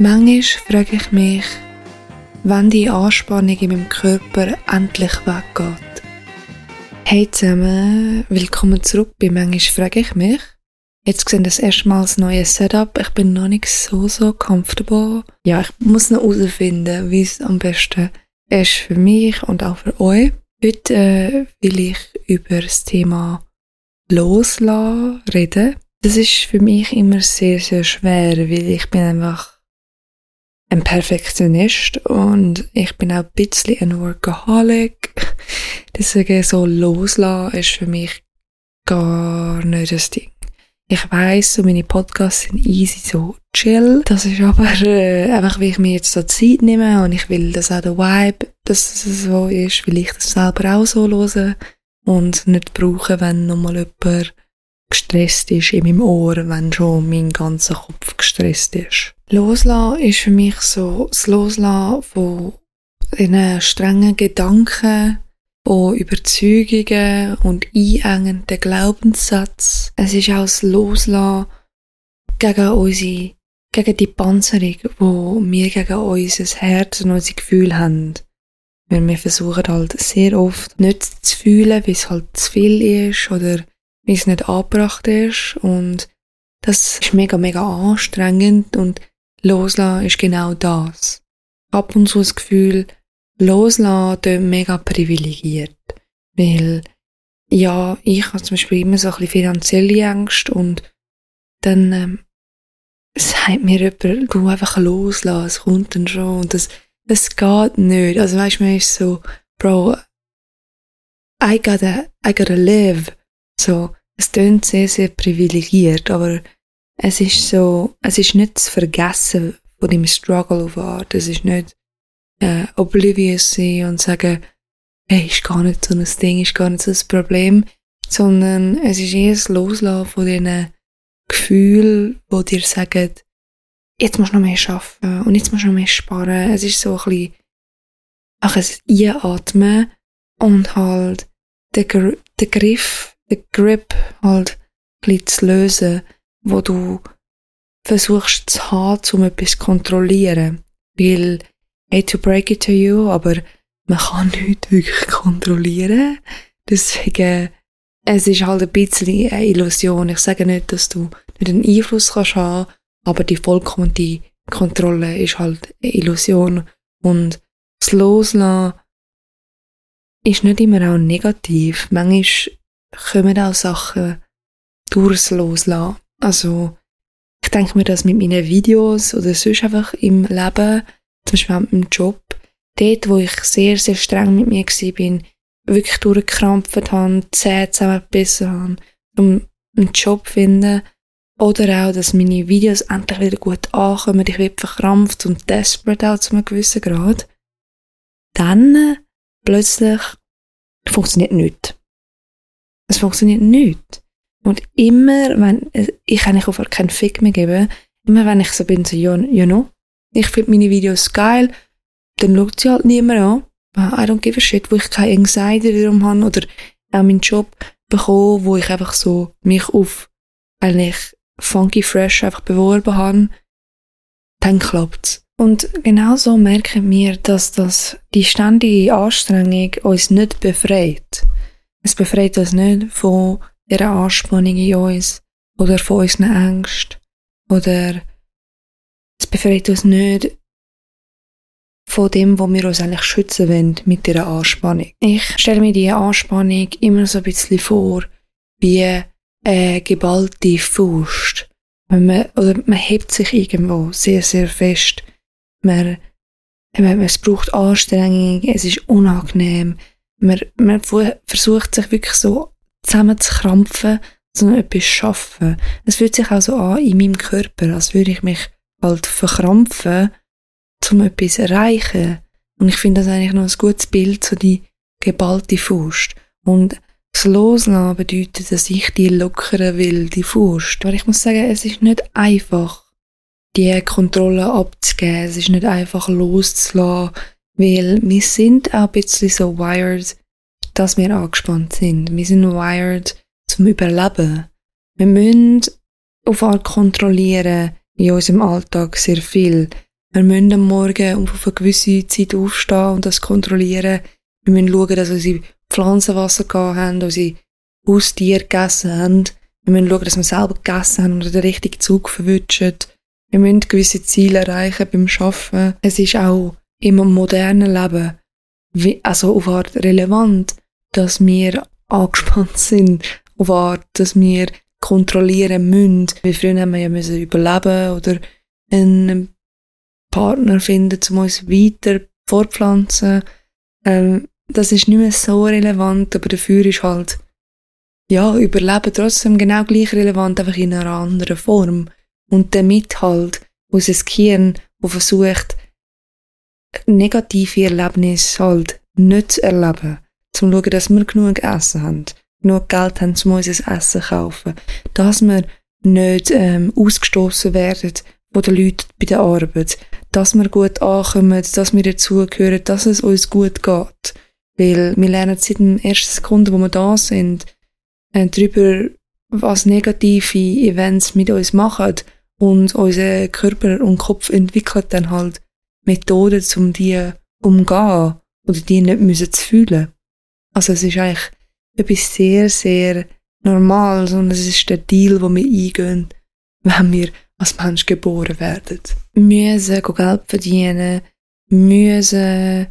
Manchmal frage ich mich, wann die Anspannung in meinem Körper endlich weggeht. Hey zusammen, willkommen zurück bei Manchmal frage ich mich. Jetzt sehen das erstmal das neue Setup. Ich bin noch nicht so, so comfortable. Ja, ich muss noch herausfinden, wie es am besten ist für mich und auch für euch. Heute äh, will ich über das Thema Loslassen reden. Das ist für mich immer sehr, sehr schwer, weil ich bin einfach ein Perfektionist und ich bin auch ein bisschen ein Workaholic. Deswegen so loslassen ist für mich gar nicht das Ding. Ich weiss, so meine Podcasts sind easy, so chill. Das ist aber äh, einfach, wie ich mir jetzt so Zeit nehme und ich will, dass auch der Vibe, dass es so ist, will ich das selber auch so hören und nicht brauchen, wenn nochmal jemand gestresst ist in meinem Ohr, wenn schon mein ganzer Kopf gestresst ist. Loslassen ist für mich so das Loslassen von diesen strengen Gedanken, von Überzeugungen und einengenden Glaubenssätzen. Es ist auch das Loslassen gegen unsere, gegen die Panzerung, wo wir gegen unser Herz und unsere Gefühle haben. Weil wir versuchen halt sehr oft nicht zu fühlen, wie es halt zu viel ist oder wie es nicht angebracht ist und das ist mega, mega anstrengend und loslassen ist genau das. Ab und zu das Gefühl, loslassen klingt mega privilegiert, weil ja, ich habe zum Beispiel immer so ein bisschen finanzielle Ängste und dann ähm, sagt mir jemand, du einfach loslassen, es kommt dann schon und das, das geht nicht. Also weißt du, man ist so, Bro, I gotta, I gotta live. So, es klingt sehr, sehr privilegiert, aber es ist so, es ist nicht das Vergessen von dem Struggle auf Art. Es ist nicht äh, oblivious sein und sagen, hey, ist gar nicht so ein Ding, ist gar nicht so ein Problem, sondern es ist eher das Loslassen von diesen Gefühlen, die dir sagen, jetzt musst du noch mehr arbeiten und jetzt musst du noch mehr sparen. Es ist so ein bisschen auch ein Einatmen und halt der, Gr der Griff den Grip halt ein zu lösen, wo du versuchst zu haben, um etwas zu kontrollieren. Weil, hate to break it to you, aber man kann nicht wirklich kontrollieren. Deswegen, es ist halt ein bisschen eine Illusion. Ich sage nicht, dass du nicht einen Einfluss kannst haben, aber die vollkommene Kontrolle ist halt eine Illusion. Und das Loslassen ist nicht immer auch negativ. Manchmal kommen auch Sachen durchs Loslassen. Also, ich denke mir das mit meinen Videos oder sonst einfach im Leben, zum Beispiel mit meinem Job, dort, wo ich sehr, sehr streng mit mir war, wirklich durchgekrampft habe, Zähne zusammengebissen habe, um einen Job zu finden. Oder auch, dass meine Videos endlich wieder gut ankommen, ich werde verkrampft und desperate auch zu einem gewissen Grad. Dann plötzlich funktioniert nichts. Es funktioniert nicht. Und immer, wenn, ich kann nicht auf keinen Fick mehr geben, immer wenn ich so bin, so, ja, ja no, ich finde meine Videos geil, dann schaut sie halt niemand an. I don't give a shit, wo ich keine Anxiety darum habe oder auch meinen Job bekomme, wo ich einfach so mich auf eigentlich funky fresh einfach beworben habe, dann klappt's. Und genauso merken wir, dass das, die ständige Anstrengung uns nicht befreit. Es befreit uns nicht von dieser Anspannung in uns oder von unseren Ängsten oder es befreit uns nicht von dem, wo wir uns eigentlich schützen wollen mit dieser Anspannung. Ich stelle mir diese Anspannung immer so ein bisschen vor wie eine geballte Faust. Man, oder man hebt sich irgendwo sehr, sehr fest. Man, es braucht Anstrengung, es ist unangenehm, man, man versucht sich wirklich so zusammenzukrampfen, so etwas zu schaffen. Es fühlt sich auch so an in meinem Körper, als würde ich mich halt verkrampfen, um etwas zu erreichen. Und ich finde das eigentlich noch ein gutes Bild, so die geballte Faust. Und das Loslassen bedeutet, dass ich die lockeren will, die Faust. Aber ich muss sagen, es ist nicht einfach, die Kontrolle abzugeben. Es ist nicht einfach loszulassen, weil wir sind auch ein bisschen so wired, dass wir angespannt sind. Wir sind wired zum Überleben. Wir müssen auf Art kontrollieren in unserem Alltag sehr viel. Wir müssen am Morgen auf eine gewisse Zeit aufstehen und das kontrollieren. Wir müssen schauen, dass unsere Pflanzen Wasser gehabt haben, unsere Haustiere gegessen haben. Wir müssen schauen, dass wir selber gegessen haben und den richtigen Zug verwünschen. Wir müssen gewisse Ziele erreichen beim Arbeiten. Es ist auch im modernen Leben wie, also auf Art relevant, dass wir angespannt sind, auf Art, dass wir kontrollieren müssen. Wie früher haben wir ja müssen überleben oder einen Partner finden, um uns weiter fortpflanzen. Ähm, das ist nicht mehr so relevant, aber dafür ist halt, ja, Überleben trotzdem genau gleich relevant, einfach in einer anderen Form. Und damit halt unser Gehirn, das versucht, negative Erlebnisse halt nicht zu erleben, zum schauen, dass wir genug Essen haben, genug Geld haben, um unser Essen zu kaufen, dass wir nicht ähm, ausgestoßen werden von den Leuten bei der Arbeit, dass wir gut ankommen, dass wir dazugehören, dass es uns gut geht. Weil wir lernen seit den ersten Sekunden, wo wir da sind, äh, darüber, was negative Events mit uns machen und unser Körper und Kopf entwickelt dann halt Methoden, um die umgehen oder die nicht müssen zu fühlen. Also es ist eigentlich etwas sehr, sehr Normales und es ist der Deal, wo wir eingehen, wenn wir als Mensch geboren werden. Müssen Geld verdienen, müssen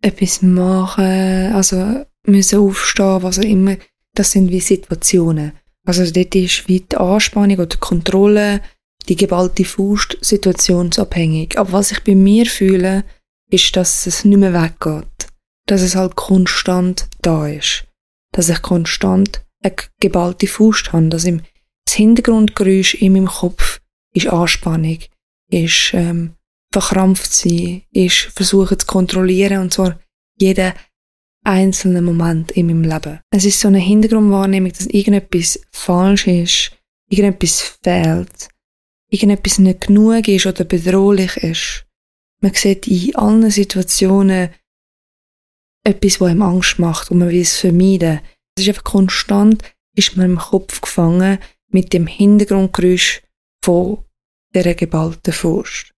etwas machen, also müssen aufstehen, was auch immer. Das sind wie Situationen. Also dort ist wie die Anspannung oder die Kontrolle, die geballte Faust situationsabhängig. Aber was ich bei mir fühle, ist, dass es nicht mehr weggeht. Dass es halt konstant da ist. Dass ich konstant eine geballte Faust habe. Dass im, das Hintergrundgeräusch in meinem Kopf ist Anspannung, ist ähm, verkrampft sein, ist versuchen zu kontrollieren und zwar jeden einzelnen Moment in meinem Leben. Es ist so eine Hintergrundwahrnehmung, dass irgendetwas falsch ist, irgendetwas fehlt, irgendetwas nicht genug ist oder bedrohlich ist. Man sieht in allen Situationen etwas, was einem Angst macht und man will es vermeiden. Es ist einfach konstant, ist man im Kopf gefangen mit dem Hintergrundgeräusch von der geballten Faust.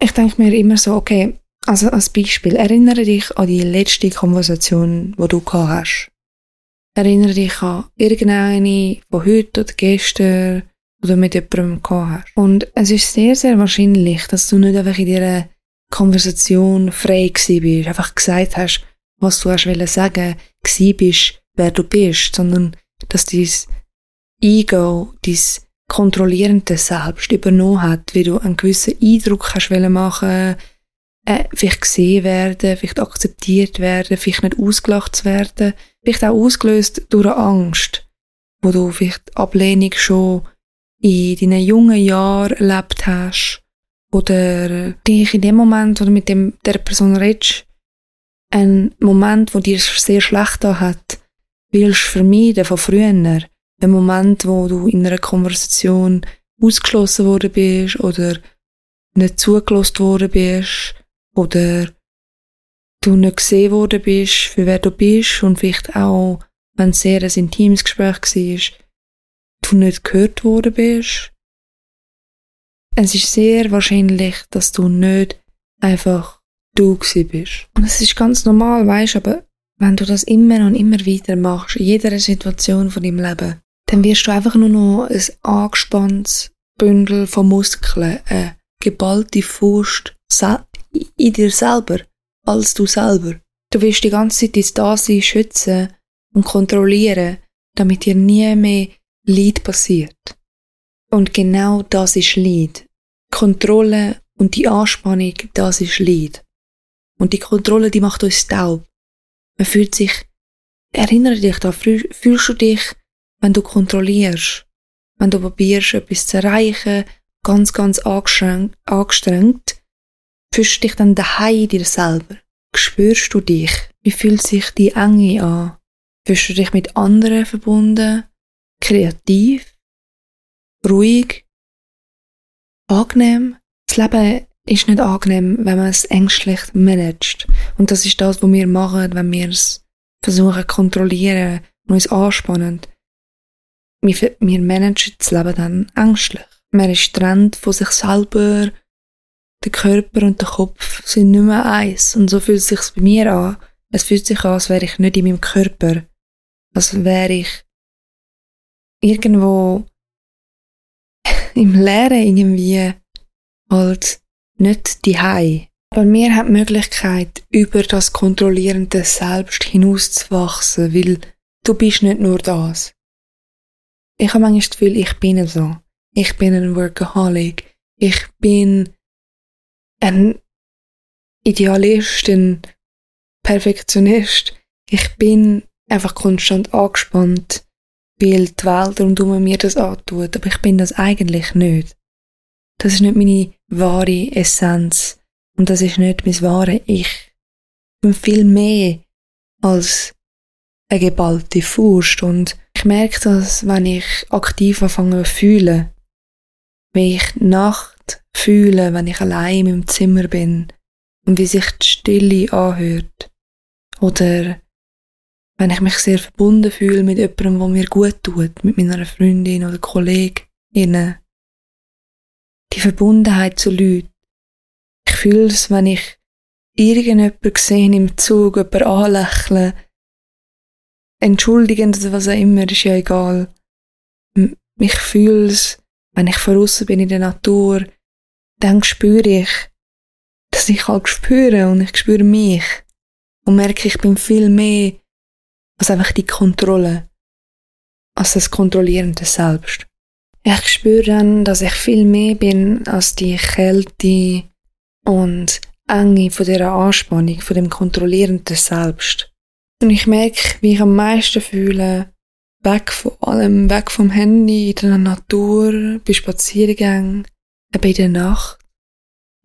Ich denke mir immer so, okay, also als Beispiel, erinnere dich an die letzte Konversation, die du gehabt hast. Erinnere dich an irgendeine von heute oder gestern oder mit jemandem gehabt hast. Und es ist sehr, sehr wahrscheinlich, dass du nicht einfach in dieser Konversation frei gewesen bist, einfach gesagt hast, was du hast wollen sagen, gewesen bist, wer du bist, sondern dass dein Ego, dein kontrollierende Selbst übernommen hat, wie du einen gewissen Eindruck hast machen äh, vielleicht gesehen werden, vielleicht akzeptiert werden, vielleicht nicht ausgelacht zu werden, vielleicht auch ausgelöst durch eine Angst, wo du vielleicht Ablehnung schon in deinen jungen Jahren erlebt hast oder dich in dem Moment, wo du mit dem, der Person redest, ein Moment, wo dir sehr schlecht hat, willst vermeiden von früher. Ein Moment, wo du in einer Konversation ausgeschlossen worden bist oder nicht zugelost worden bist oder du nicht gesehen worden bist, für wer du bist und vielleicht auch, wenn es sehr ein intimes Gespräch war, du nicht gehört worden bist. Es ist sehr wahrscheinlich, dass du nicht einfach du gewesen bist. Und es ist ganz normal, weißt, aber wenn du das immer und immer wieder machst, in jeder Situation von deinem Leben, dann wirst du einfach nur noch ein angespanntes Bündel von Muskeln, eine geballte Faust in dir selber, als du selber. Du wirst die ganze Zeit dein Dasein schützen und kontrollieren, damit dir nie mehr Leid passiert. Und genau das ist Leid. Kontrolle und die Anspannung, das ist Leid. Und die Kontrolle, die macht uns taub. Man fühlt sich, erinnere dich da, fühlst du dich, wenn du kontrollierst, wenn du probierst, etwas zu erreichen, ganz, ganz angestrengt, fühlst du dich dann daheim dir selber? Spürst du dich? Wie fühlt sich die Enge an? Fühlst du dich mit anderen verbunden? Kreativ? Ruhig? Angenehm? Das Leben ist nicht angenehm, wenn man es ängstlich managt. Und das ist das, was wir machen, wenn wir es versuchen kontrollieren und uns anspannen. wir, wir managen das Leben dann ängstlich. Man ist getrennt von sich selber, der Körper und der Kopf sind nicht mehr eins. Und so fühlt es sich bei mir an. Es fühlt sich an, als wäre ich nicht in meinem Körper. Als wäre ich irgendwo im Leeren irgendwie halt nicht die Hai. Aber mir hat die Möglichkeit, über das kontrollierende Selbst hinauszuwachsen, weil du bist nicht nur das. Ich habe manchmal das Gefühl, ich bin so. Ich bin ein Workaholic. Ich bin ein Idealist, ein Perfektionist. Ich bin einfach konstant angespannt, weil die Welt rundum mir das antut. Aber ich bin das eigentlich nicht. Das ist nicht meine wahre Essenz. Und das ist nicht mein wahre Ich. Ich bin viel mehr als eine geballte Faust. Und ich merke das, wenn ich aktiv anfange zu fühlen. Wie ich Nacht fühle, wenn ich allein in meinem Zimmer bin. Und wie sich die Stille anhört. Oder wenn ich mich sehr verbunden fühle mit jemandem, der mir gut tut, mit meiner Freundin oder Kollegin. Die Verbundenheit zu Leuten. Ich fühle es, wenn ich irgendjemanden sehe im Zug, jemanden anlächeln, entschuldigend oder was auch immer, ist ja egal. Ich fühle es, wenn ich draussen bin in der Natur, dann spüre ich, dass ich halt spüre und ich spüre mich und merke, ich bin viel mehr als einfach die Kontrolle, als das kontrollierende Selbst. Ich spüre dann, dass ich viel mehr bin als die Kälte und Enge von dieser Anspannung, von dem kontrollierenden Selbst. Und ich merke, wie ich am meisten fühle, weg von allem, weg vom Handy, in der Natur, bei Spaziergängen, bei der Nacht,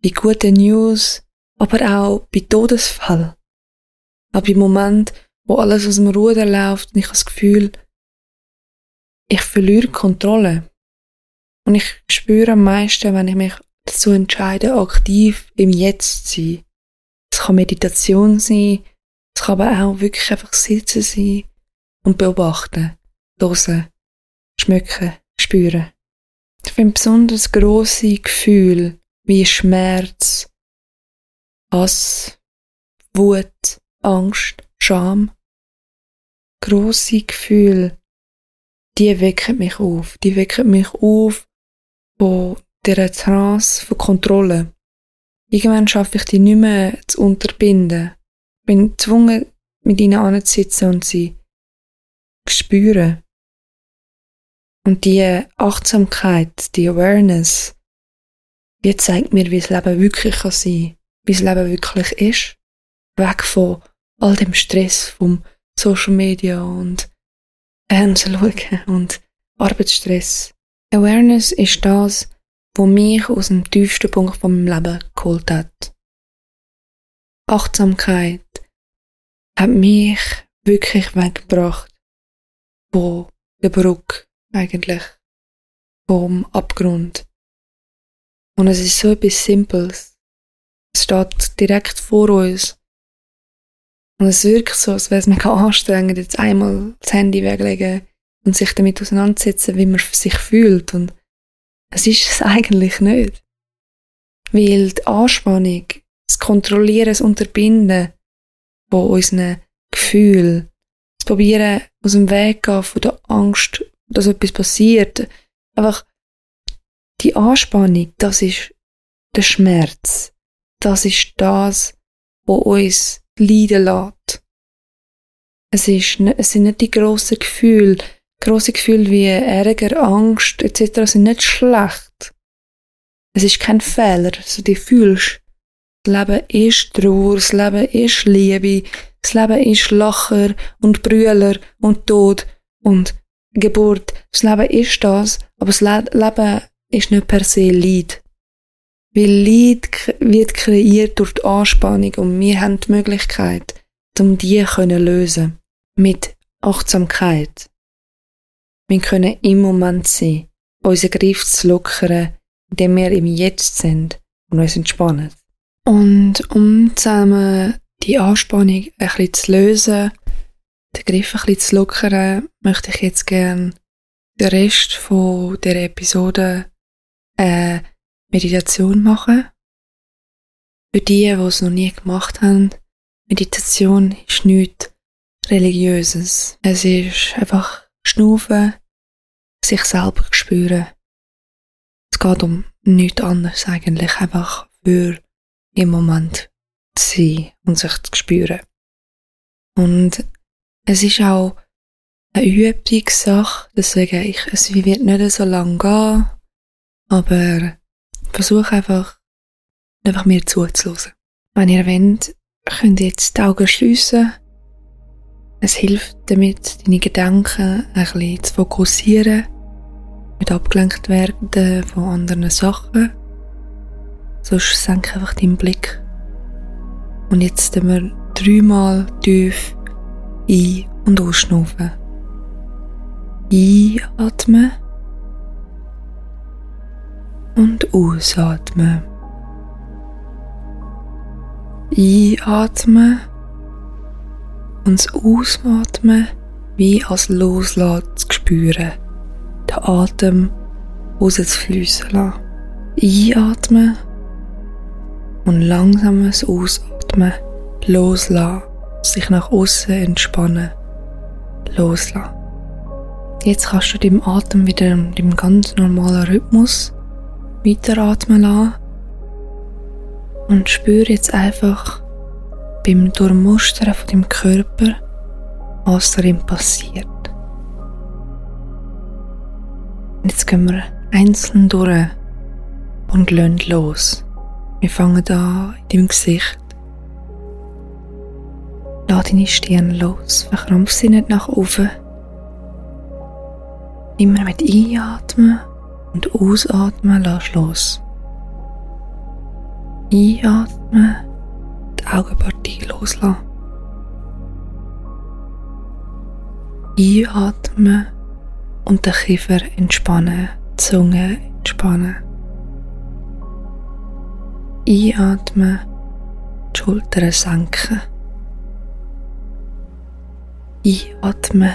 bei guten News, aber auch bei Todesfällen. Aber im Moment, wo alles aus dem Ruder läuft und ich habe das Gefühl, ich verliere Kontrolle. Und ich spüre am meisten, wenn ich mich dazu entscheide, aktiv im Jetzt zu sein. Es kann Meditation sein, es kann aber auch wirklich einfach sitzen sein und beobachten, hören, schmecken, spüren. Ich finde besonders grosse Gefühle wie Schmerz, Hass, Wut, Angst, Scham. Grosse Gefühle, die wecken mich auf. Die wecken mich auf von dieser Trance von Kontrolle. Irgendwann schaffe ich die nicht mehr zu unterbinden. Ich bin gezwungen, mit ihnen anzusitzen und sie zu spüren. Und die Achtsamkeit, die Awareness, die zeigt mir, wie das Leben wirklich sein kann, wie das Leben wirklich ist. Weg von all dem Stress vom Social Media und Fernsehen schauen und Arbeitsstress. Awareness ist das, was mich aus dem tiefsten Punkt von meinem Leben geholt hat. Achtsamkeit hat mich wirklich weggebracht von der Brücke eigentlich, vom Abgrund. Und es ist so etwas Simples. Es steht direkt vor uns und es wirkt so, als wäre es mega anstrengend, jetzt einmal das Handy weglegen und sich damit auseinandersetzen, wie man sich fühlt. Und es ist es eigentlich nicht. Weil die Anspannung, das Kontrollieren, das Unterbinden von unseren Gefühlen, das Probieren aus dem Weg gehen von der Angst, dass etwas passiert, einfach die Anspannung, das ist der Schmerz. Das ist das, was uns leiden lässt. Es, ist, es sind nicht die grossen Gefühle. Grosse Gefühle wie Ärger, Angst etc. sind nicht schlecht. Es ist kein Fehler, also du fühlst. Das Leben ist Trauer, das Leben ist Liebe, das Leben ist Lacher und Brüller und Tod und Geburt. Das Leben ist das, aber das Leben ist nicht per se Leid. Weil Leid wird kreiert durch die Anspannung und wir haben die Möglichkeit, um die zu lösen. Mit Achtsamkeit. Wir können im Moment sein, unseren Griff zu lockern, indem wir im Jetzt sind und uns entspannen. Und um zusammen die Anspannung ein bisschen zu lösen, den Griff ein bisschen zu lockern, möchte ich jetzt gerne den Rest von der Episode eine Meditation machen. Für die, die es noch nie gemacht haben, Meditation ist nichts Religiöses. Es ist einfach Schnaufen, sich selber spüren. Es geht um nichts anderes eigentlich, einfach für im Moment zu sein und sich zu spüren. Und es ist auch eine Übungssache, deswegen ich, es wird nicht so lange gehen, aber versuche einfach, einfach mir zuzulassen. Wenn ihr wollt, könnt ihr jetzt die Augen schliessen. Es hilft damit, deine Gedanken ein bisschen zu fokussieren, nicht abgelenkt werden von anderen Sachen. Sonst senke einfach deinen Blick. Und jetzt tun wir dreimal tief ein- und ausschnaufen. Einatmen und ausatmen. Einatmen und das Ausatmen wie als Loslassen zu spüren. Den Atem rauszufliessen lassen. Einatmen und langsames Ausatmen loslassen, sich nach außen entspannen, loslassen. Jetzt kannst du deinem Atem wieder in deinem ganz normalen Rhythmus weiteratmen lassen und spüre jetzt einfach beim Durchmustern von deinem Körper, was darin passiert. Und jetzt gehen wir einzeln durch und lassen los. Wir fangen an in deinem Gesicht. Lass deine Stirn los, verkrampf sie nicht nach oben. Immer mit Einatmen und Ausatmen lass los. Einatmen, die Augenpartie loslassen. Einatmen und den Kiefer entspannen, die Zunge entspannen. Einatmen, die Schultern senken. Einatmen,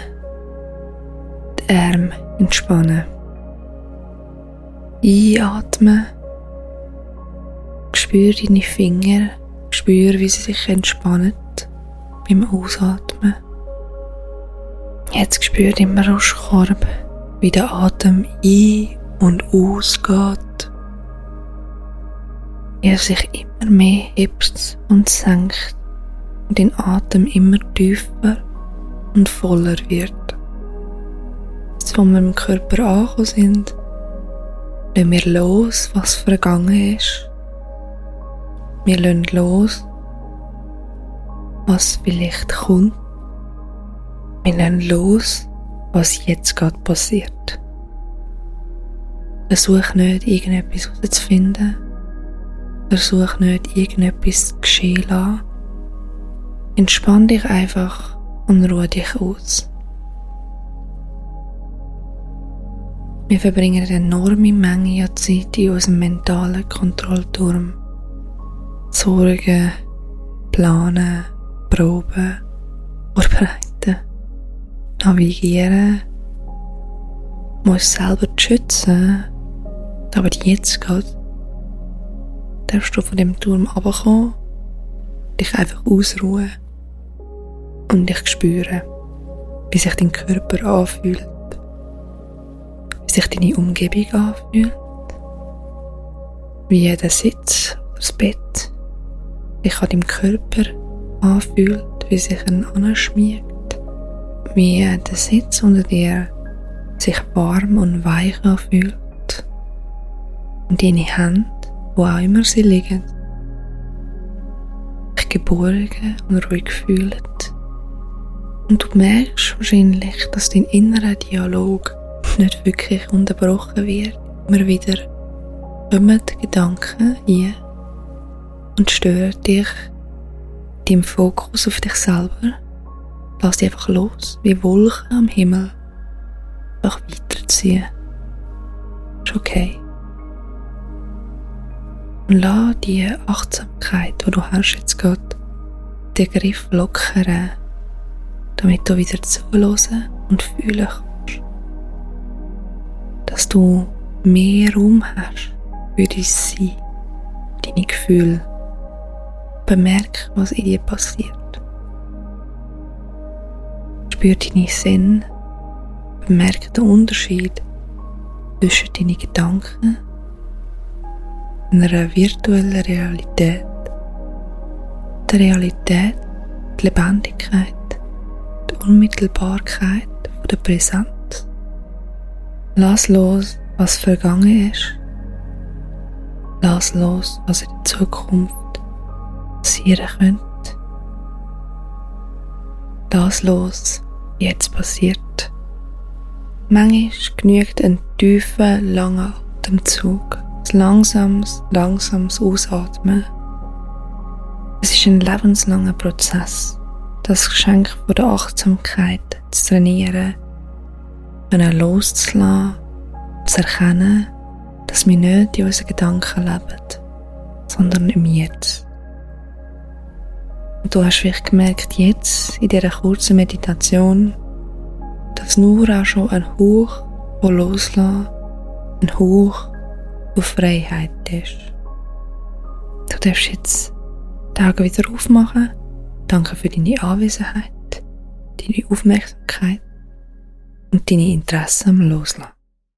die Arme entspannen. Einatmen, spür deine Finger, spür, wie sie sich entspannen beim Ausatmen. Jetzt spür im Brustkorb, wie der Atem ein- und ausgeht. Wie er sich immer mehr hebt und senkt und den Atem immer tiefer und voller wird. Wo wir im Körper angekommen sind, lassen wir los, was vergangen ist. Wir lassen los, was vielleicht kommt. Wir lassen los, was jetzt gerade passiert. Versuch nicht, irgendetwas herauszufinden. Versuch nicht, irgendetwas zu geschehen lassen. Entspann dich einfach und ruhe dich aus. Wir verbringen eine enorme Menge an Zeit in unserem mentalen Kontrollturm. Sorgen, planen, proben, vorbereiten, navigieren, muss selber schützen, aber jetzt geht, darfst du von dem Turm runterkommen, dich einfach ausruhen und dich spüren, wie sich dein Körper anfühlt, wie sich deine Umgebung anfühlt, wie der Sitz oder das Bett sich an deinem Körper anfühlt, wie sich ein anschmiegt, wie der Sitz unter dir sich warm und weich anfühlt. Und deine Hände, wo auch immer sie liegen, sich geborgen und ruhig fühlen. Und du merkst wahrscheinlich, dass dein innerer Dialog nicht wirklich unterbrochen wird. Immer wieder kommen Gedanken ein und stören dich deinem Fokus auf dich selber. Lass dich einfach los, wie Wolken am Himmel. Einfach weiterziehen. Ist okay. Und lass die Achtsamkeit, die du hast jetzt gerade, den Griff lockern, damit du wieder zuhören und fühlen kannst. du mehr Raum hast für dein Sein, deine Gefühle. Bemerk, was in dir passiert. Spür deine Sinn. Bemerk den Unterschied zwischen deinen Gedanken und einer virtuellen Realität. Die Realität, die Lebendigkeit, die Unmittelbarkeit der Präsenz. Lass los, was vergangen ist. Lass los, was in der Zukunft passieren könnte. Lass los, jetzt passiert. Manchmal genügt ein tiefer, langer Atemzug, ein langsames, langsames Ausatmen. Es ist ein lebenslanger Prozess, das Geschenk von der Achtsamkeit zu trainieren, können loszulassen, zu erkennen, dass wir nicht in unseren Gedanken leben, sondern im Jetzt. Und du hast vielleicht gemerkt, jetzt in dieser kurzen Meditation, dass nur auch schon ein Hauch von Loslassen, ein Hauch von Freiheit ist. Du darfst jetzt die Augen wieder aufmachen. Danke für deine Anwesenheit, deine Aufmerksamkeit und deine Interessen am Loslassen.